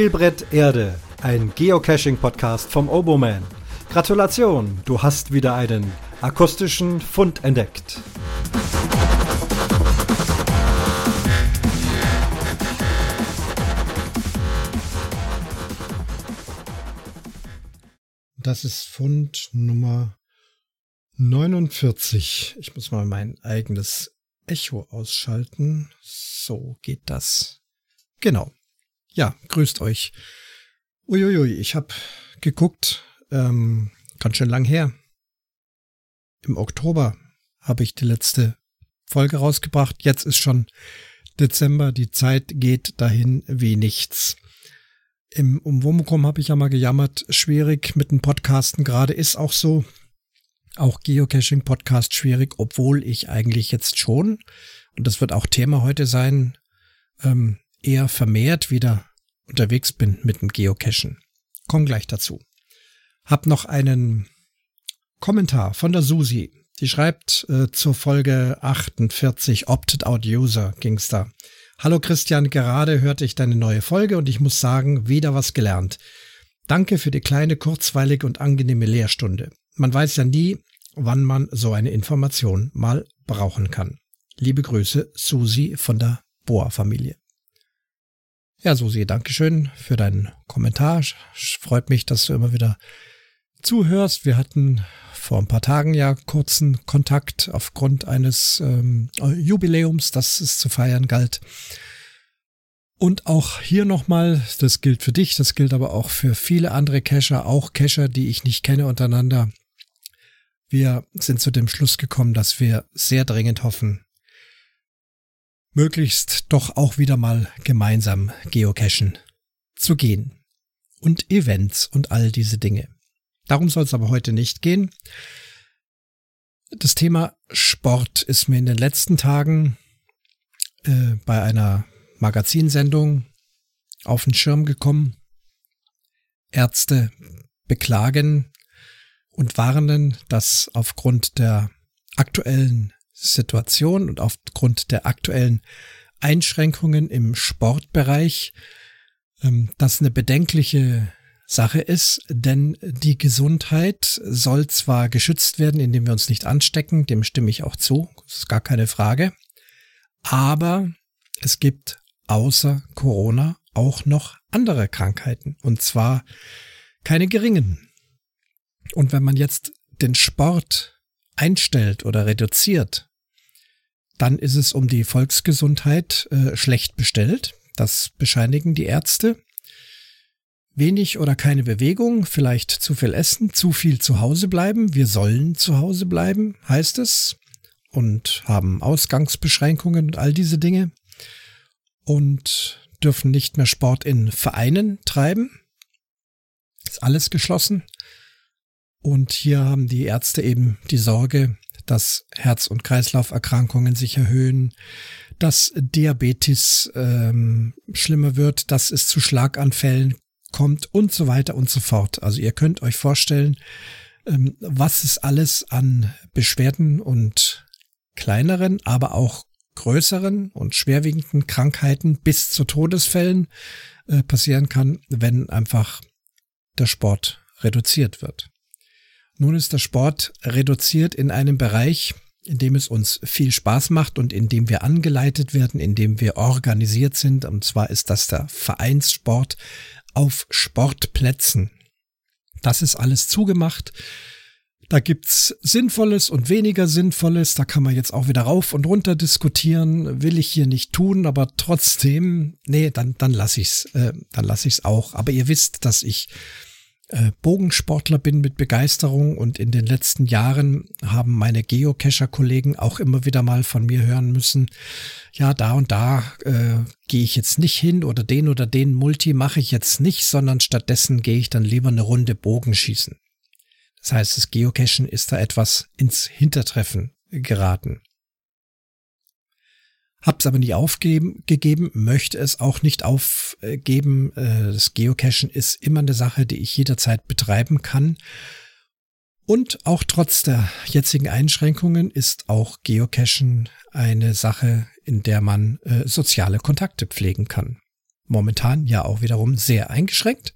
Spielbrett Erde, ein Geocaching-Podcast vom Oboman. Gratulation, du hast wieder einen akustischen Fund entdeckt. Das ist Fund Nummer 49. Ich muss mal mein eigenes Echo ausschalten. So geht das. Genau. Ja, grüßt euch. Uiuiui, ich habe geguckt, ähm, ganz schön lang her. Im Oktober habe ich die letzte Folge rausgebracht. Jetzt ist schon Dezember. Die Zeit geht dahin wie nichts. Im Umwomukum habe ich ja mal gejammert, schwierig mit dem Podcasten gerade ist auch so. Auch Geocaching-Podcast schwierig, obwohl ich eigentlich jetzt schon, und das wird auch Thema heute sein, ähm, eher vermehrt wieder unterwegs bin mit dem Geocachen. Komm gleich dazu. Hab noch einen Kommentar von der Susi. Die schreibt äh, zur Folge 48 Opted Out User ging's da. Hallo Christian, gerade hörte ich deine neue Folge und ich muss sagen, wieder was gelernt. Danke für die kleine, kurzweilige und angenehme Lehrstunde. Man weiß ja nie, wann man so eine Information mal brauchen kann. Liebe Grüße, Susi von der Boa-Familie. Ja, Susi, Dankeschön für deinen Kommentar. Freut mich, dass du immer wieder zuhörst. Wir hatten vor ein paar Tagen ja kurzen Kontakt aufgrund eines ähm, Jubiläums, das es zu feiern galt. Und auch hier nochmal, das gilt für dich, das gilt aber auch für viele andere Cacher, auch Cacher, die ich nicht kenne untereinander. Wir sind zu dem Schluss gekommen, dass wir sehr dringend hoffen, möglichst doch auch wieder mal gemeinsam geocachen zu gehen. Und Events und all diese Dinge. Darum soll es aber heute nicht gehen. Das Thema Sport ist mir in den letzten Tagen äh, bei einer Magazinsendung auf den Schirm gekommen. Ärzte beklagen und warnen, dass aufgrund der aktuellen Situation und aufgrund der aktuellen Einschränkungen im Sportbereich ähm, das eine bedenkliche Sache ist, denn die Gesundheit soll zwar geschützt werden, indem wir uns nicht anstecken, dem stimme ich auch zu, ist gar keine Frage, aber es gibt außer Corona auch noch andere Krankheiten und zwar keine geringen. Und wenn man jetzt den Sport einstellt oder reduziert, dann ist es um die Volksgesundheit äh, schlecht bestellt. Das bescheinigen die Ärzte. Wenig oder keine Bewegung, vielleicht zu viel essen, zu viel zu Hause bleiben. Wir sollen zu Hause bleiben, heißt es. Und haben Ausgangsbeschränkungen und all diese Dinge. Und dürfen nicht mehr Sport in Vereinen treiben. Ist alles geschlossen. Und hier haben die Ärzte eben die Sorge, dass Herz- und Kreislauferkrankungen sich erhöhen, dass Diabetes ähm, schlimmer wird, dass es zu Schlaganfällen kommt und so weiter und so fort. Also ihr könnt euch vorstellen, ähm, was es alles an Beschwerden und kleineren, aber auch größeren und schwerwiegenden Krankheiten bis zu Todesfällen äh, passieren kann, wenn einfach der Sport reduziert wird. Nun ist der Sport reduziert in einem Bereich, in dem es uns viel Spaß macht und in dem wir angeleitet werden, in dem wir organisiert sind. Und zwar ist das der Vereinssport auf Sportplätzen. Das ist alles zugemacht. Da gibt's Sinnvolles und weniger Sinnvolles. Da kann man jetzt auch wieder rauf und runter diskutieren. Will ich hier nicht tun, aber trotzdem, nee, dann, dann lass ich's, äh, dann lass ich's auch. Aber ihr wisst, dass ich Bogensportler bin mit Begeisterung und in den letzten Jahren haben meine Geocacher-Kollegen auch immer wieder mal von mir hören müssen, ja, da und da äh, gehe ich jetzt nicht hin oder den oder den Multi mache ich jetzt nicht, sondern stattdessen gehe ich dann lieber eine Runde Bogenschießen. Das heißt, das Geocachen ist da etwas ins Hintertreffen geraten. Hab's aber nicht aufgegeben, möchte es auch nicht aufgeben. Äh, das Geocachen ist immer eine Sache, die ich jederzeit betreiben kann. Und auch trotz der jetzigen Einschränkungen ist auch Geocachen eine Sache, in der man äh, soziale Kontakte pflegen kann. momentan ja auch wiederum sehr eingeschränkt.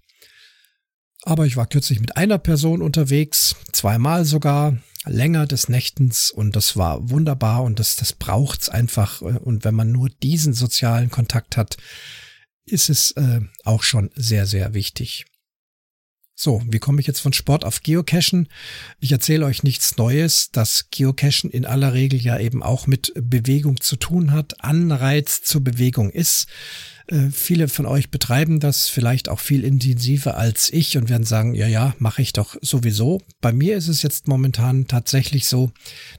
Aber ich war kürzlich mit einer Person unterwegs, zweimal sogar, länger des Nächtens und das war wunderbar und das, das braucht's einfach. Und wenn man nur diesen sozialen Kontakt hat, ist es äh, auch schon sehr, sehr wichtig. So, wie komme ich jetzt von Sport auf Geocachen? Ich erzähle euch nichts Neues, dass Geocachen in aller Regel ja eben auch mit Bewegung zu tun hat, Anreiz zur Bewegung ist. Äh, viele von euch betreiben das vielleicht auch viel intensiver als ich und werden sagen, ja, ja, mache ich doch sowieso. Bei mir ist es jetzt momentan tatsächlich so,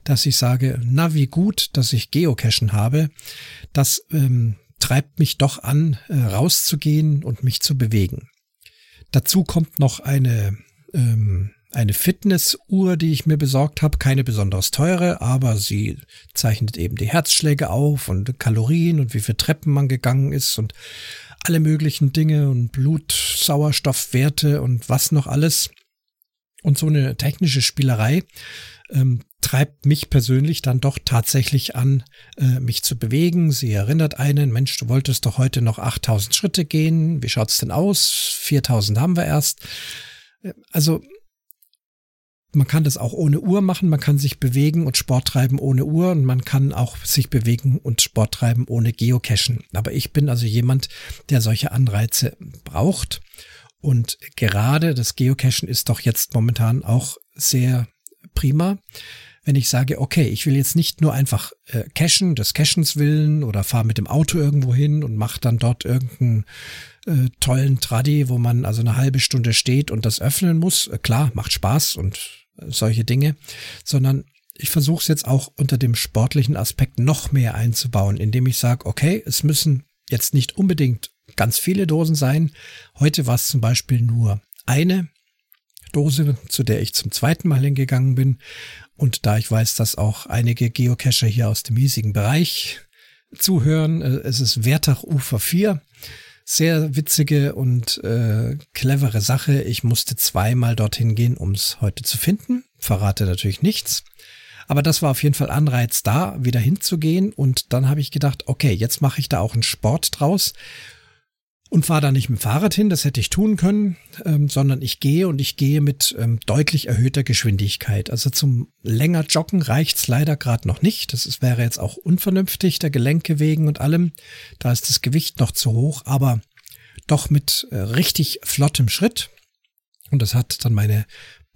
dass ich sage, na wie gut, dass ich Geocachen habe. Das ähm, treibt mich doch an, äh, rauszugehen und mich zu bewegen. Dazu kommt noch eine, ähm, eine Fitnessuhr, die ich mir besorgt habe. Keine besonders teure, aber sie zeichnet eben die Herzschläge auf und Kalorien und wie viele Treppen man gegangen ist und alle möglichen Dinge und Blutsauerstoffwerte und was noch alles. Und so eine technische Spielerei ähm, treibt mich persönlich dann doch tatsächlich an, äh, mich zu bewegen. Sie erinnert einen, Mensch, du wolltest doch heute noch 8000 Schritte gehen. Wie schaut's denn aus? 4000 haben wir erst. Äh, also, man kann das auch ohne Uhr machen. Man kann sich bewegen und Sport treiben ohne Uhr und man kann auch sich bewegen und Sport treiben ohne Geocachen. Aber ich bin also jemand, der solche Anreize braucht. Und gerade das Geocachen ist doch jetzt momentan auch sehr prima wenn ich sage, okay, ich will jetzt nicht nur einfach äh, cachen, des Cachens willen oder fahre mit dem Auto irgendwo hin und mache dann dort irgendeinen äh, tollen Traddy, wo man also eine halbe Stunde steht und das öffnen muss. Äh, klar, macht Spaß und äh, solche Dinge, sondern ich versuche es jetzt auch unter dem sportlichen Aspekt noch mehr einzubauen, indem ich sage, okay, es müssen jetzt nicht unbedingt ganz viele Dosen sein. Heute war es zum Beispiel nur eine Dose, zu der ich zum zweiten Mal hingegangen bin. Und da ich weiß, dass auch einige Geocacher hier aus dem hiesigen Bereich zuhören, äh, es ist Wertach Ufer 4. Sehr witzige und äh, clevere Sache. Ich musste zweimal dorthin gehen, um es heute zu finden. Verrate natürlich nichts. Aber das war auf jeden Fall Anreiz da, wieder hinzugehen. Und dann habe ich gedacht, okay, jetzt mache ich da auch einen Sport draus und fahre da nicht mit dem Fahrrad hin, das hätte ich tun können, ähm, sondern ich gehe und ich gehe mit ähm, deutlich erhöhter Geschwindigkeit. Also zum länger Joggen reicht's leider gerade noch nicht. Das ist, wäre jetzt auch unvernünftig, der Gelenke wegen und allem. Da ist das Gewicht noch zu hoch, aber doch mit äh, richtig flottem Schritt. Und das hat dann meine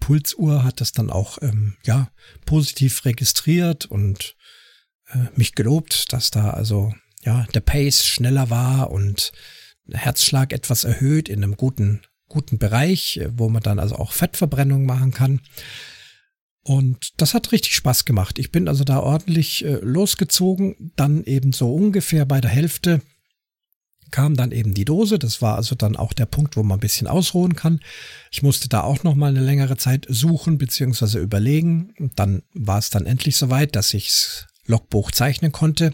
Pulsuhr hat das dann auch ähm, ja positiv registriert und äh, mich gelobt, dass da also ja der Pace schneller war und Herzschlag etwas erhöht in einem guten, guten Bereich, wo man dann also auch Fettverbrennung machen kann. Und das hat richtig Spaß gemacht. Ich bin also da ordentlich äh, losgezogen, dann eben so ungefähr bei der Hälfte kam dann eben die Dose. Das war also dann auch der Punkt, wo man ein bisschen ausruhen kann. Ich musste da auch noch mal eine längere Zeit suchen bzw. überlegen. Und dann war es dann endlich soweit, dass ichs Logbuch zeichnen konnte.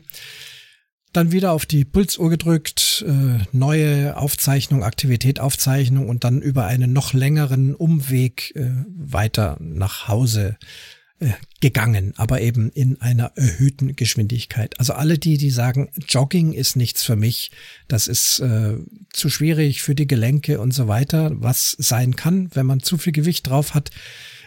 Dann wieder auf die Pulsuhr gedrückt, äh, neue Aufzeichnung, Aktivität, Aufzeichnung und dann über einen noch längeren Umweg äh, weiter nach Hause äh, gegangen, aber eben in einer erhöhten Geschwindigkeit. Also alle die, die sagen, Jogging ist nichts für mich, das ist äh, zu schwierig für die Gelenke und so weiter, was sein kann, wenn man zu viel Gewicht drauf hat,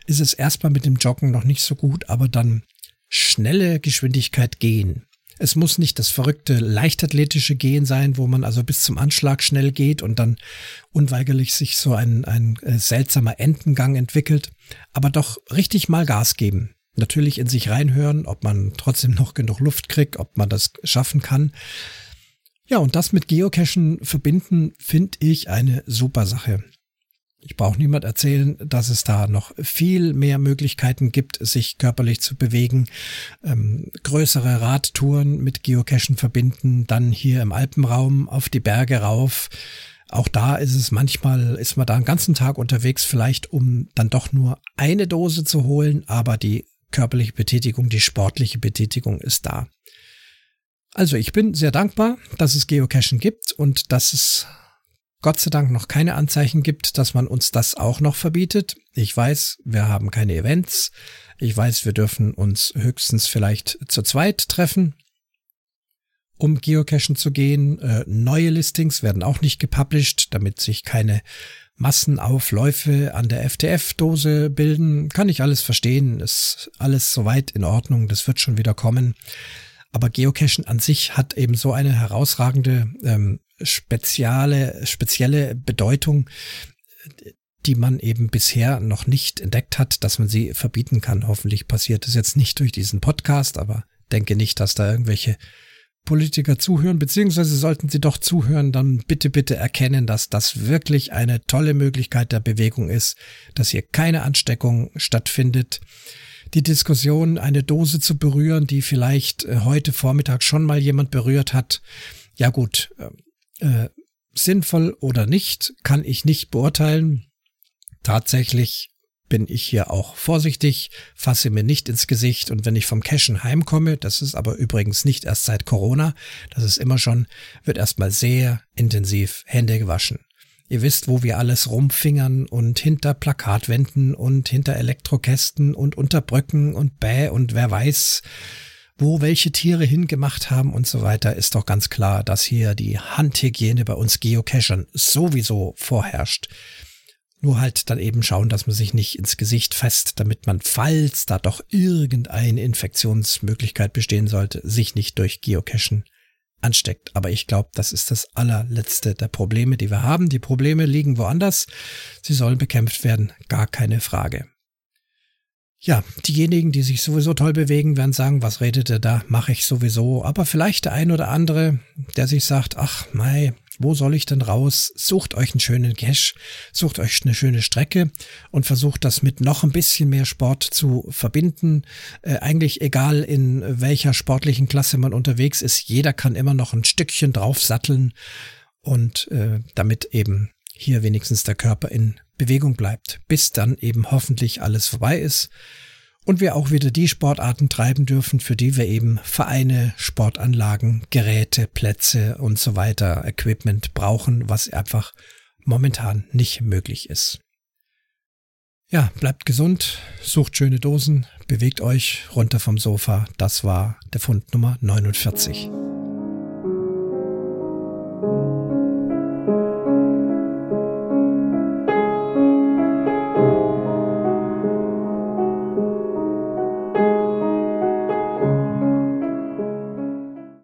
ist es erstmal mit dem Joggen noch nicht so gut, aber dann schnelle Geschwindigkeit gehen es muss nicht das verrückte leichtathletische Gehen sein, wo man also bis zum Anschlag schnell geht und dann unweigerlich sich so ein, ein äh, seltsamer Entengang entwickelt, aber doch richtig mal Gas geben. Natürlich in sich reinhören, ob man trotzdem noch genug Luft kriegt, ob man das schaffen kann. Ja, und das mit Geocachen verbinden, finde ich eine super Sache. Ich brauche niemand erzählen, dass es da noch viel mehr Möglichkeiten gibt, sich körperlich zu bewegen. Ähm, größere Radtouren mit Geocachen verbinden, dann hier im Alpenraum auf die Berge rauf. Auch da ist es manchmal, ist man da einen ganzen Tag unterwegs, vielleicht um dann doch nur eine Dose zu holen, aber die körperliche Betätigung, die sportliche Betätigung ist da. Also ich bin sehr dankbar, dass es Geocachen gibt und dass es Gott sei Dank noch keine Anzeichen gibt, dass man uns das auch noch verbietet. Ich weiß, wir haben keine Events. Ich weiß, wir dürfen uns höchstens vielleicht zu zweit treffen. um Geocachen zu gehen. Äh, neue Listings werden auch nicht gepublished, damit sich keine Massenaufläufe an der FTF-Dose bilden. Kann ich alles verstehen, ist alles soweit in Ordnung, das wird schon wieder kommen. Aber Geocachen an sich hat eben so eine herausragende ähm, spezielle, spezielle Bedeutung, die man eben bisher noch nicht entdeckt hat, dass man sie verbieten kann. Hoffentlich passiert es jetzt nicht durch diesen Podcast, aber denke nicht, dass da irgendwelche Politiker zuhören, beziehungsweise sollten sie doch zuhören, dann bitte, bitte erkennen, dass das wirklich eine tolle Möglichkeit der Bewegung ist, dass hier keine Ansteckung stattfindet. Die Diskussion, eine Dose zu berühren, die vielleicht äh, heute Vormittag schon mal jemand berührt hat, ja gut, äh, sinnvoll oder nicht, kann ich nicht beurteilen. Tatsächlich bin ich hier auch vorsichtig, fasse mir nicht ins Gesicht und wenn ich vom Cashen heimkomme, das ist aber übrigens nicht erst seit Corona, das ist immer schon, wird erstmal sehr intensiv Hände gewaschen. Ihr wisst, wo wir alles rumfingern und hinter Plakatwänden und hinter Elektrokästen und unter Brücken und Bäh und wer weiß, wo welche Tiere hingemacht haben und so weiter, ist doch ganz klar, dass hier die Handhygiene bei uns Geocachern sowieso vorherrscht. Nur halt dann eben schauen, dass man sich nicht ins Gesicht fasst, damit man, falls da doch irgendeine Infektionsmöglichkeit bestehen sollte, sich nicht durch Geocachen ansteckt. Aber ich glaube, das ist das allerletzte der Probleme, die wir haben. Die Probleme liegen woanders. Sie sollen bekämpft werden, gar keine Frage. Ja, diejenigen, die sich sowieso toll bewegen, werden sagen, was redet er da, mache ich sowieso. Aber vielleicht der ein oder andere, der sich sagt, ach, mei, wo soll ich denn raus? Sucht euch einen schönen Cache, sucht euch eine schöne Strecke und versucht das mit noch ein bisschen mehr Sport zu verbinden. Äh, eigentlich egal in welcher sportlichen Klasse man unterwegs ist, jeder kann immer noch ein Stückchen draufsatteln und äh, damit eben hier wenigstens der Körper in Bewegung bleibt, bis dann eben hoffentlich alles vorbei ist und wir auch wieder die Sportarten treiben dürfen, für die wir eben Vereine, Sportanlagen, Geräte, Plätze und so weiter, Equipment brauchen, was einfach momentan nicht möglich ist. Ja, bleibt gesund, sucht schöne Dosen, bewegt euch runter vom Sofa. Das war der Fund Nummer 49.